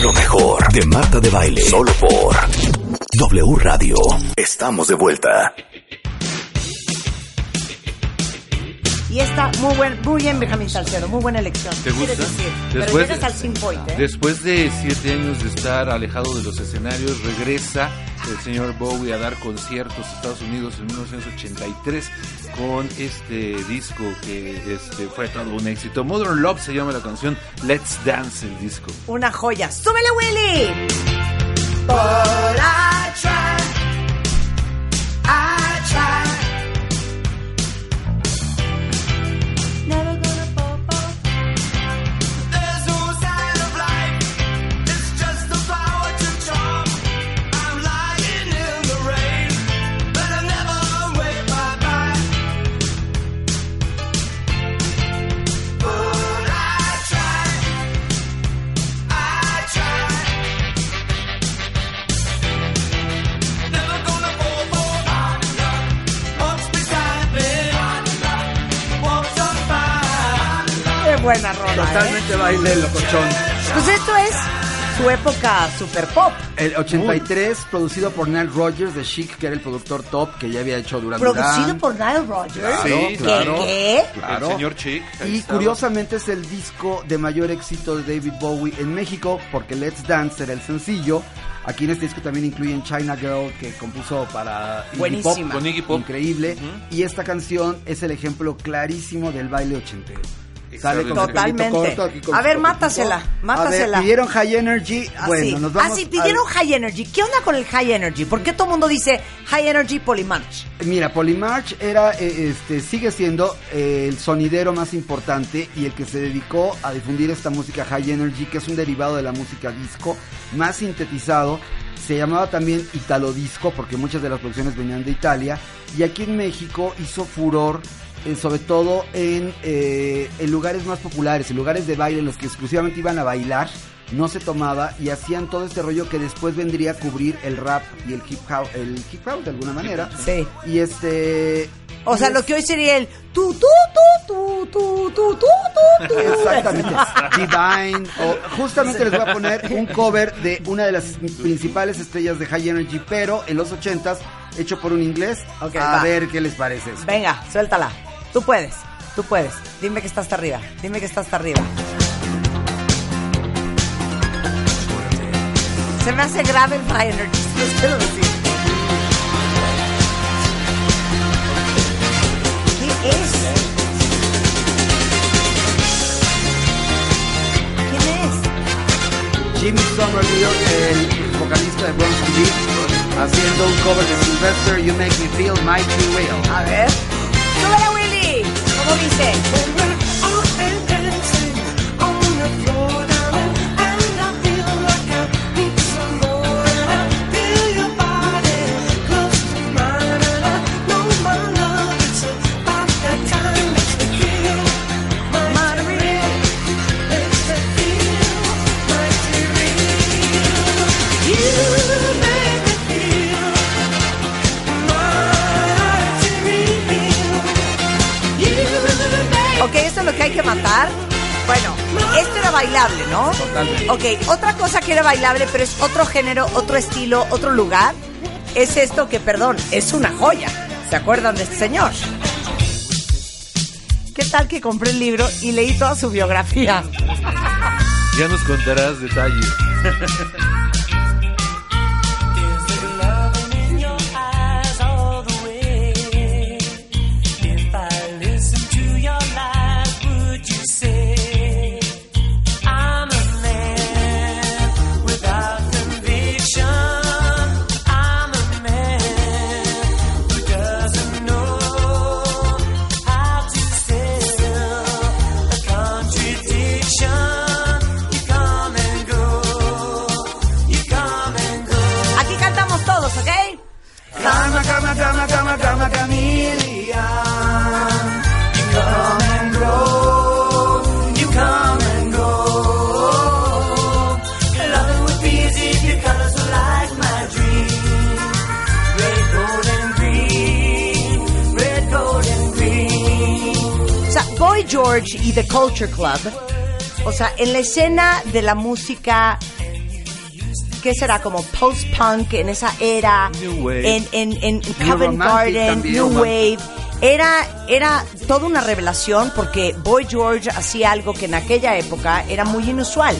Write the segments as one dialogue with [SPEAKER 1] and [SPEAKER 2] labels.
[SPEAKER 1] Lo mejor de Marta de Baile. Solo por W Radio. Estamos de vuelta.
[SPEAKER 2] Y está muy buen, muy bien Benjamín Salcedo, muy buena elección.
[SPEAKER 3] ¿Te gusta?
[SPEAKER 2] ¿Quieres decir? Pero
[SPEAKER 3] Después de-
[SPEAKER 2] al Point, ¿eh?
[SPEAKER 3] Después de siete años de estar alejado de los escenarios, regresa el señor Bowie a dar conciertos a Estados Unidos en 1983 con este disco que este, fue todo un éxito. Modern Love se llama la canción, Let's Dance el disco.
[SPEAKER 2] Una joya. ¡Súbele, Willy! Buena rola, ¿eh?
[SPEAKER 4] Totalmente baile locochón.
[SPEAKER 2] Pues esto es su época super pop.
[SPEAKER 4] El 83, producido por Nile Rodgers de Chic, que era el productor top que ya había hecho Duran
[SPEAKER 2] Producido
[SPEAKER 4] Duran.
[SPEAKER 2] por Nile Rodgers.
[SPEAKER 4] Sí,
[SPEAKER 2] ¿Qué?
[SPEAKER 4] claro.
[SPEAKER 2] ¿Qué?
[SPEAKER 4] Claro.
[SPEAKER 3] El señor Chick. ahí
[SPEAKER 4] Y
[SPEAKER 3] estaba.
[SPEAKER 4] curiosamente es el disco de mayor éxito de David Bowie en México, porque Let's Dance era el sencillo. Aquí en este disco también incluyen China Girl, que compuso para Iggy. Pop.
[SPEAKER 3] Con Iggy Pop.
[SPEAKER 4] Increíble. Y esta canción es el ejemplo clarísimo del baile ochentero. Sale con
[SPEAKER 2] Totalmente.
[SPEAKER 4] corto, aquí con
[SPEAKER 2] A ver, mátasela, mátasela.
[SPEAKER 4] A ver, pidieron High Energy.
[SPEAKER 2] Así.
[SPEAKER 4] Bueno, nos vamos
[SPEAKER 2] Ah, sí, pidieron
[SPEAKER 4] al-
[SPEAKER 2] High Energy. ¿Qué onda con el High Energy? ¿Por qué todo el mundo dice High Energy Polymarch?
[SPEAKER 4] Mira, Polymarch era, eh, este, sigue siendo eh, el sonidero más importante y el que se dedicó a difundir esta música High Energy, que es un derivado de la música disco, más sintetizado. Se llamaba también Italo Disco porque muchas de las producciones venían de Italia y aquí en México hizo furor. Eh, sobre todo en, eh, en lugares más populares, en lugares de baile, en los que exclusivamente iban a bailar, no se tomaba y hacían todo este rollo que después vendría a cubrir el rap y el hip hop, el hip hop de alguna manera.
[SPEAKER 2] Sí.
[SPEAKER 4] Y este.
[SPEAKER 2] O sea, lo que hoy sería el tu tu tu tu tu tu tu tu tu.
[SPEAKER 4] Exactamente. Divine. O justamente les voy a poner un cover de una de las principales estrellas de High Energy, pero en los ochentas, hecho por un inglés.
[SPEAKER 2] Ok,
[SPEAKER 4] a
[SPEAKER 2] va.
[SPEAKER 4] ver qué les parece. eso.
[SPEAKER 2] Venga, suéltala. Tú puedes, tú puedes. Dime que está hasta arriba. Dime que está hasta arriba. Se me hace grave el los quiero decir. ¿Qué es? ¿Quién es?
[SPEAKER 4] Jimmy Somerville, el vocalista de Bronson Beat, haciendo un cover de Sylvester, You Make Me Feel Mighty Real.
[SPEAKER 2] A ver. ¿Cómo dice? Ok, otra cosa que era bailable, pero es otro género, otro estilo, otro lugar, es esto que, perdón, es una joya. ¿Se acuerdan de este señor? ¿Qué tal que compré el libro y leí toda su biografía?
[SPEAKER 3] Ya nos contarás detalles.
[SPEAKER 2] The Culture Club O sea, en la escena de la música, ¿qué será? Como post-punk, en esa era,
[SPEAKER 3] New Wave.
[SPEAKER 2] en, en, en Covent Garden,
[SPEAKER 4] también,
[SPEAKER 2] New. Wave. Era, era toda una revelación porque Boy George hacía algo que en aquella época era muy inusual,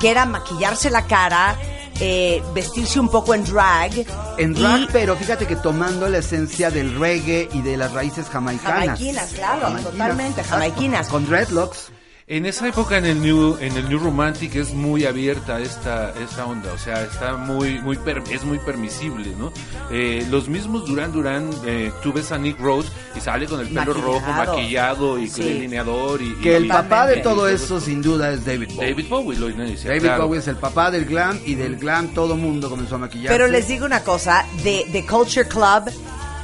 [SPEAKER 2] que era maquillarse la cara, eh, vestirse un poco en drag.
[SPEAKER 4] En
[SPEAKER 2] y-
[SPEAKER 4] drag, pero fíjate que tomando la esencia del reggae y de las raíces jamaicanas.
[SPEAKER 2] Jamaiquinas, claro, totalmente, jamaiquinas.
[SPEAKER 4] Con dreadlocks.
[SPEAKER 3] En esa época en el New en el New Romantic es muy abierta esta esta onda, o sea, está muy muy per- es muy permisible, ¿no? Eh, los mismos Duran Duran, eh, tú ves a Nick Rose y sale con el pelo
[SPEAKER 2] Maquillado.
[SPEAKER 3] rojo, maquillado y con
[SPEAKER 2] Sí.
[SPEAKER 3] delineador y
[SPEAKER 4] Que el
[SPEAKER 3] y-
[SPEAKER 4] papá de
[SPEAKER 3] y
[SPEAKER 4] todo
[SPEAKER 3] todo
[SPEAKER 4] eso, sin duda, es David Bowie.
[SPEAKER 3] David Bowie lo inicia,
[SPEAKER 4] David
[SPEAKER 3] claro.
[SPEAKER 4] Bowie es el papá del glam y del glam todo mundo comenzó a maquillarse.
[SPEAKER 2] Pero les digo una cosa, de, de Culture Club,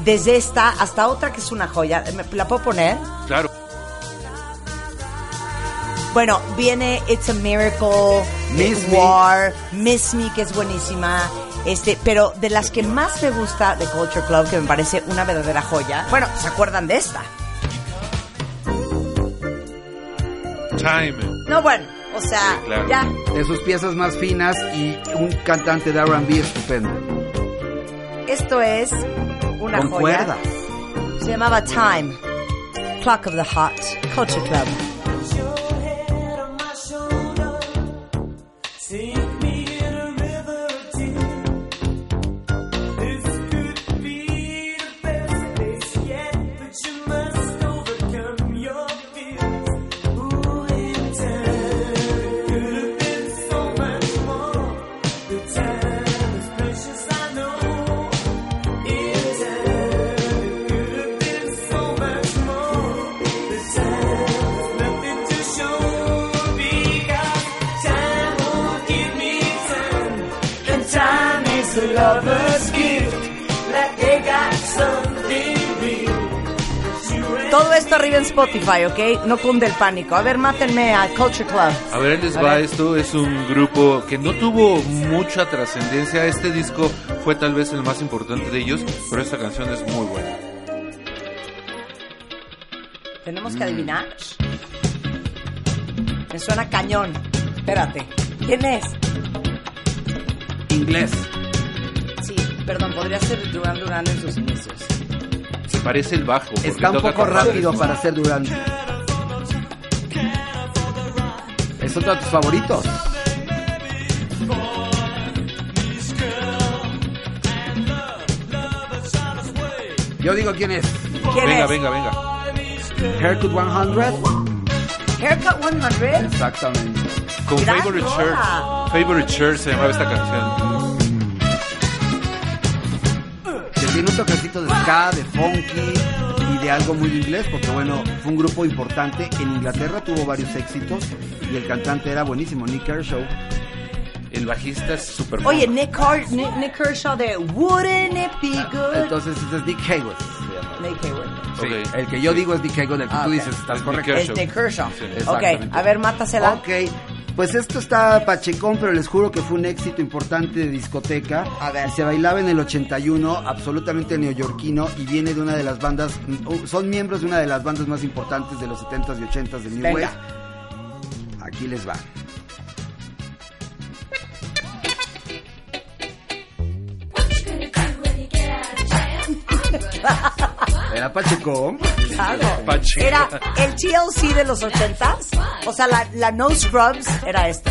[SPEAKER 2] desde esta hasta otra que es una joya, ¿me- ¿la puedo poner?
[SPEAKER 3] Claro.
[SPEAKER 2] Bueno, viene It's a Miracle,
[SPEAKER 4] Miss Me.
[SPEAKER 2] War, Miss Me, que es buenísima. Este, pero de las que más me gusta de Culture Club, que me parece una verdadera joya. Bueno, ¿se acuerdan de esta?
[SPEAKER 3] Time.
[SPEAKER 2] No, bueno, o sea,
[SPEAKER 3] Sí, claro.
[SPEAKER 2] ya.
[SPEAKER 4] De sus piezas más finas y un cantante de R&B estupendo.
[SPEAKER 2] Esto es una
[SPEAKER 4] Con
[SPEAKER 2] joya.
[SPEAKER 4] cuerdas.
[SPEAKER 2] Se llamaba Time, Clock of the Heart, Culture Club. Todo esto arriba en Spotify, ¿ok? No cunde el pánico. A ver, mátenme a Culture Club.
[SPEAKER 3] A ver, les va, esto es un grupo que no tuvo mucha trascendencia. Este disco fue tal vez el más importante de ellos, pero esta canción es muy buena.
[SPEAKER 2] Tenemos que adivinar. Me suena cañón. Espérate. ¿Quién es?
[SPEAKER 4] Inglés.
[SPEAKER 2] Perdón, podría ser Duran Duran en sus inicios.
[SPEAKER 3] Se parece el bajo.
[SPEAKER 4] Está un poco rápido para ser Durán. ¿Es otro de tus favoritos? Yo digo quién es.
[SPEAKER 2] ¿Quién
[SPEAKER 3] Venga,
[SPEAKER 2] es?
[SPEAKER 3] venga, venga.
[SPEAKER 4] Haircut 100.
[SPEAKER 2] Haircut 100.
[SPEAKER 4] Exactamente.
[SPEAKER 3] Con
[SPEAKER 2] Gran
[SPEAKER 3] Favorite. Shirt. Favorite Shirt se llamaba esta canción.
[SPEAKER 4] Tiene un toquecito de ska, de funky y de algo muy inglés, porque bueno, fue un grupo importante. En Inglaterra tuvo varios éxitos y el cantante era buenísimo, Nick Kershaw.
[SPEAKER 3] El bajista es súper
[SPEAKER 2] Oye. Nick, Nick, Nick Kershaw de Wouldn't It Be Good?
[SPEAKER 4] Entonces ese es Nick Hayward.
[SPEAKER 2] Nick Hayward.
[SPEAKER 4] Sí,
[SPEAKER 3] Ok.
[SPEAKER 4] El que yo digo es Nick Hayward, el que
[SPEAKER 2] Ah,
[SPEAKER 4] tú dices, estás
[SPEAKER 3] Es
[SPEAKER 4] correcto.
[SPEAKER 3] Nick
[SPEAKER 2] Es Nick Kershaw.
[SPEAKER 3] Sí.
[SPEAKER 2] Ok, a ver, mátasela.
[SPEAKER 4] Ok, pues esto está pachecón, pero les juro que fue un éxito importante de discoteca.
[SPEAKER 2] A ver.
[SPEAKER 4] Y se bailaba en el 81, absolutamente neoyorquino, y viene de una de las bandas, mm, son miembros de una de las bandas más importantes de los 70s y 80s del New
[SPEAKER 2] Venga.
[SPEAKER 4] Aquí les va. Era pachecón.
[SPEAKER 2] Claro.
[SPEAKER 3] Pache.
[SPEAKER 2] Era el TLC de los ochentas. O sea, la, la No Scrubs era esta.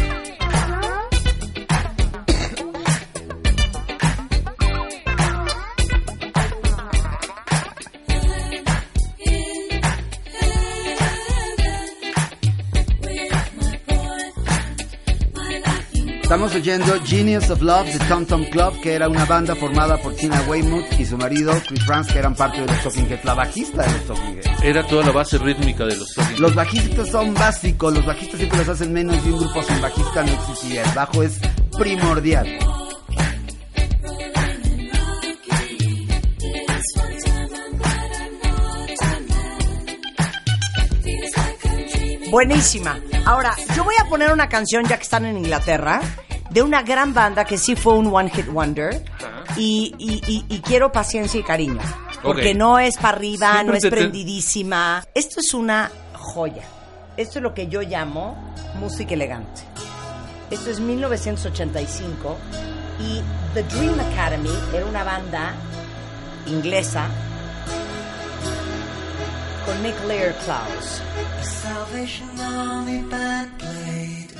[SPEAKER 4] Estamos oyendo Genius of Love de Tom Tom Club, que era una banda formada por Tina Weymouth y su marido Chris Franz, que eran parte de los Talking Heads, la bajista de los Talking Heads.
[SPEAKER 3] Era toda la base rítmica de los Talking
[SPEAKER 4] Los bajistas son básicos, los bajistas siempre los hacen menos y un grupo sin bajista no existiría. El bajo es primordial.
[SPEAKER 2] Buenísima. Ahora, yo voy a poner una canción ya que están en Inglaterra de una gran banda que sí fue un one hit wonder y, y- y- y quiero paciencia y cariño porque no es para arriba,
[SPEAKER 3] Siempre
[SPEAKER 2] no es
[SPEAKER 3] te-
[SPEAKER 2] prendidísima. Esto es una joya. Esto es lo que yo llamo música elegante. Esto es 1985 y The Dream Academy era una banda inglesa con Nick Laird Klaus.
[SPEAKER 5] Salvation Army band played,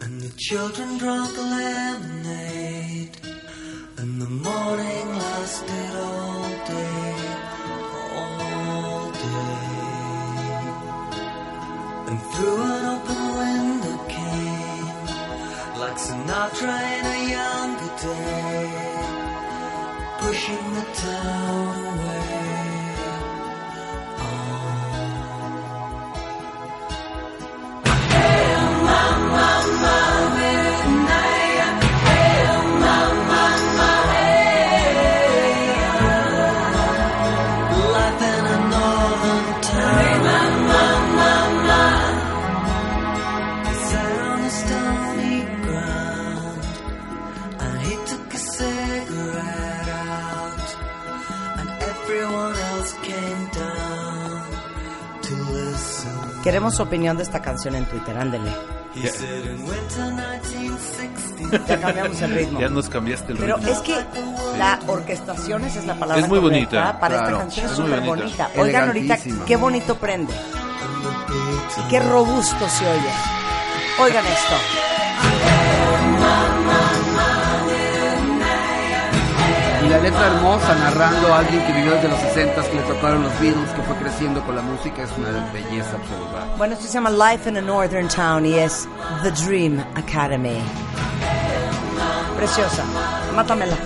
[SPEAKER 5] and the children drank lemonade, and the morning lasted all day, all day. And through an open window came, like Sinatra in a younger day, pushing the town away.
[SPEAKER 2] Queremos su opinión de esta canción en Twitter, ándele.
[SPEAKER 5] He said in winter 1960.
[SPEAKER 2] Ya cambiamos el ritmo.
[SPEAKER 3] Ya nos cambiaste el
[SPEAKER 2] Pero
[SPEAKER 3] ritmo.
[SPEAKER 2] es que la orquestación, esa es la palabra
[SPEAKER 3] Es muy
[SPEAKER 2] correcta,
[SPEAKER 3] bonita,
[SPEAKER 2] Para
[SPEAKER 4] claro.
[SPEAKER 2] esta canción es súper
[SPEAKER 3] bonita.
[SPEAKER 2] bonita. Oigan ahorita qué bonito prende. Y qué robusto se oye. Oigan esto.
[SPEAKER 4] La letra hermosa narrando a alguien que vivió desde los 60 que le tocaron los Beatles, que fue creciendo con la música, es una belleza absoluta.
[SPEAKER 2] Bueno, esto se llama Life in a Northern Town y es The Dream Academy. Preciosa. Mátamela.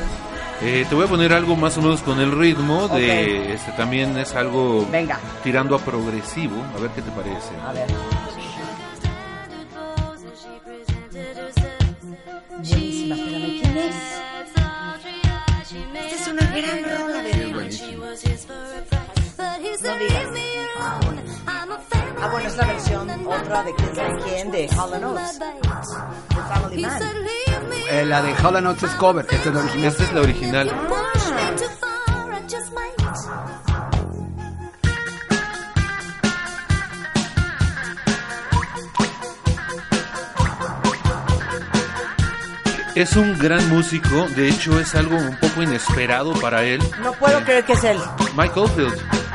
[SPEAKER 3] Eh, te voy a poner algo más o menos con el ritmo de este también es algo
[SPEAKER 2] Venga.
[SPEAKER 3] tirando a progresivo, a ver qué te parece.
[SPEAKER 2] A ver. Otra de quién sabe quién de Hall Oates, de Family Man.
[SPEAKER 4] Eh, la de Hall Notes es cover, esta es la original.
[SPEAKER 3] Esta es la original. Es un gran músico, de hecho es algo un poco inesperado para él.
[SPEAKER 2] No puedo creer que es él.
[SPEAKER 3] Mike Oldfield.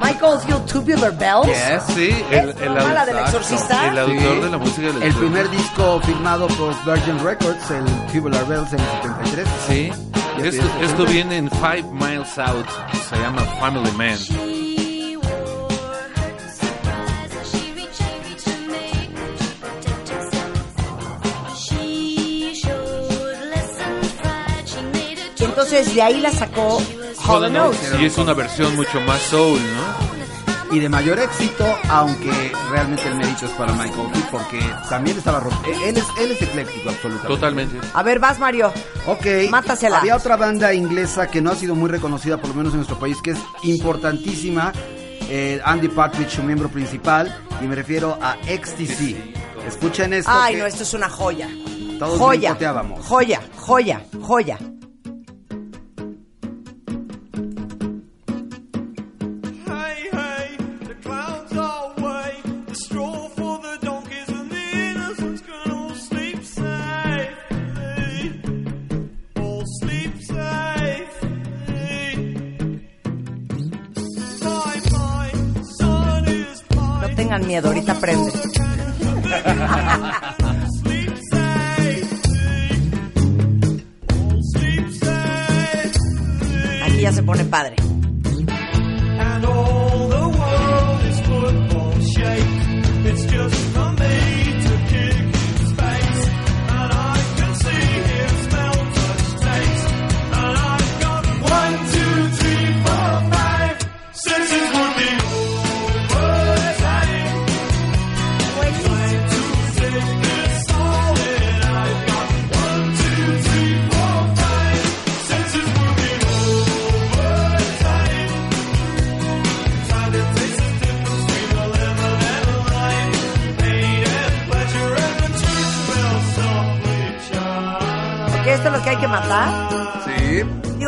[SPEAKER 2] Michael Field Tubular Bells.
[SPEAKER 4] Yes.
[SPEAKER 3] Sí, el,
[SPEAKER 2] ¿Es
[SPEAKER 3] el,
[SPEAKER 2] broma la
[SPEAKER 3] au-
[SPEAKER 2] del exorcista?
[SPEAKER 3] el autor
[SPEAKER 4] Sí.
[SPEAKER 3] de la música del
[SPEAKER 4] El primer disco firmado por Virgin Records, el Tubular Bells en el 73.
[SPEAKER 3] Sí, esto, esto
[SPEAKER 4] 60.
[SPEAKER 3] viene en Five Miles Out, se llama Family Man.
[SPEAKER 2] Entonces de ahí la sacó Hall
[SPEAKER 3] Hall
[SPEAKER 2] Oates.
[SPEAKER 3] Y es una versión mucho más soul, ¿no?
[SPEAKER 4] Y de mayor éxito, aunque realmente el mérito es para Michael Oldfield, porque también estaba... ro- Él es, él es ecléctico, absolutamente.
[SPEAKER 3] Totalmente.
[SPEAKER 2] A ver, vas Mario.
[SPEAKER 4] Ok.
[SPEAKER 2] Mátasela.
[SPEAKER 4] Había otra banda inglesa que no ha sido muy reconocida, por lo menos en nuestro país, que es importantísima. eh, Andy Partridge, su miembro principal, y me refiero a XTC. Escuchen esto.
[SPEAKER 2] Ay,
[SPEAKER 4] que
[SPEAKER 2] no, esto es una joya.
[SPEAKER 4] Todos
[SPEAKER 2] joya, joya, joya, joya. Miedo, ahorita prende.
[SPEAKER 6] Sleep safely. All sleep safely.
[SPEAKER 2] Aquí ya se pone padre.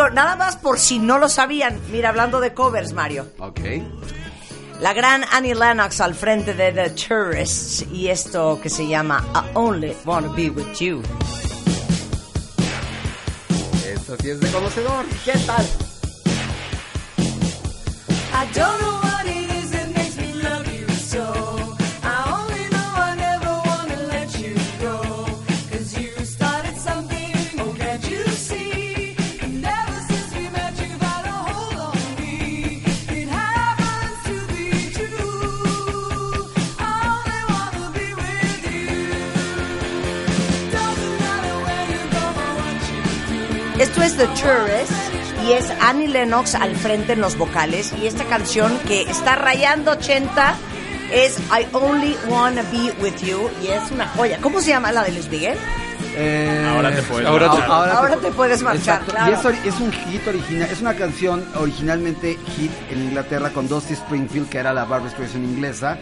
[SPEAKER 2] Digo, nada más por si no lo sabían. Mira, hablando de covers, Mario.
[SPEAKER 4] Ok.
[SPEAKER 2] La gran Annie Lennox al frente de The Tourists y esto que se llama I Only Wanna Be With You.
[SPEAKER 4] Eso sí es de conocedor.
[SPEAKER 2] ¿Qué tal?
[SPEAKER 5] I don't know
[SPEAKER 2] Esto es The Tourist y es Annie Lennox al frente en los vocales y esta canción que está rayando 80 es I Only Wanna Be With You y es una joya. ¿Cómo se llama la de Luis Miguel?
[SPEAKER 4] Eh,
[SPEAKER 7] Ahora te puedes
[SPEAKER 3] ahora te-
[SPEAKER 2] Ahora te puedes marchar, claro.
[SPEAKER 4] Y es, es un hit original, es una canción originalmente hit en Inglaterra con Dusty Springfield, que era la Barbra Streisand inglesa,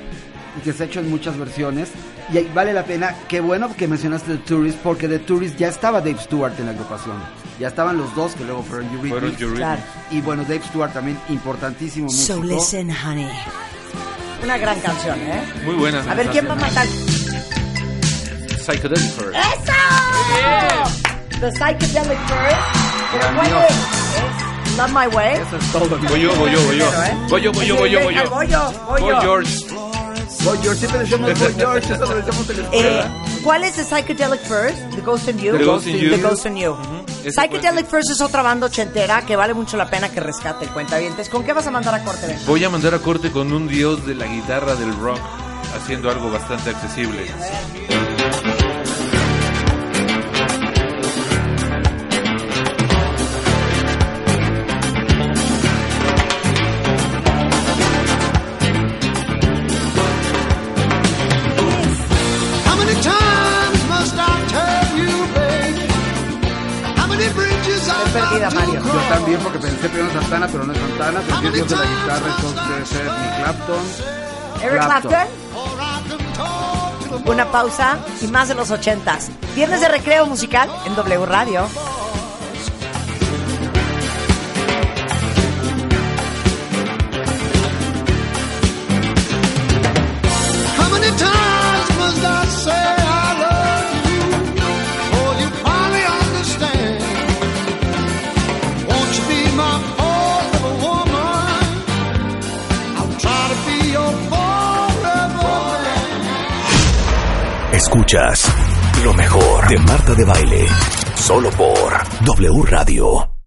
[SPEAKER 4] y que se ha hecho en muchas versiones. Y vale la pena, qué bueno que mencionaste The Tourist, porque The Tourist ya estaba Dave Stewart en la agrupación. Ya estaban los dos, que luego fueron Eurythmics.
[SPEAKER 2] Claro.
[SPEAKER 4] Y bueno, Dave Stewart también importantísimo
[SPEAKER 2] So
[SPEAKER 4] músico.
[SPEAKER 2] listen, honey. Una gran canción, ¿eh?
[SPEAKER 3] Muy buena.
[SPEAKER 2] A ver, ¿quién va a matar?
[SPEAKER 3] Psychedelic Fur.
[SPEAKER 2] ¡Eso! The Psychedelic First. Pero ¿cuál es? ¿Es Love My Way?
[SPEAKER 4] Eso es todo.
[SPEAKER 3] Voy yo, voy yo, voy yo.
[SPEAKER 2] ¿eh?
[SPEAKER 3] Voy yo, voy yo, voy yo, voy yo.
[SPEAKER 2] Voy yo, voy
[SPEAKER 3] Voy
[SPEAKER 2] yo.
[SPEAKER 3] George.
[SPEAKER 4] Boy George, siempre decíamos Boy George, eso lo decíamos en la
[SPEAKER 2] Eh,
[SPEAKER 4] escuela.
[SPEAKER 2] ¿Cuál es The Psychedelic First? The Ghost in You.
[SPEAKER 3] The Ghost in You.
[SPEAKER 2] The Ghost in You.
[SPEAKER 3] Ese
[SPEAKER 2] Psychedelic First es otra banda ochentera que vale mucho la pena que rescate el cuentavientes. ¿Con qué vas a mandar a corte, Ben?
[SPEAKER 3] Voy a mandar a corte con un dios de la guitarra del rock, haciendo algo bastante accesible.
[SPEAKER 2] Mario.
[SPEAKER 4] Yo también, porque pensé primero en Santana, pero no es Santana. Pensé en Dios de la guitarra, entonces debe ser Clapton.
[SPEAKER 2] Eric
[SPEAKER 4] Clapton.
[SPEAKER 2] Una pausa y más de los ochentas. Viernes de recreo musical en W Radio.
[SPEAKER 1] Escuchas lo mejor de Marta de Baile. Solo por W Radio.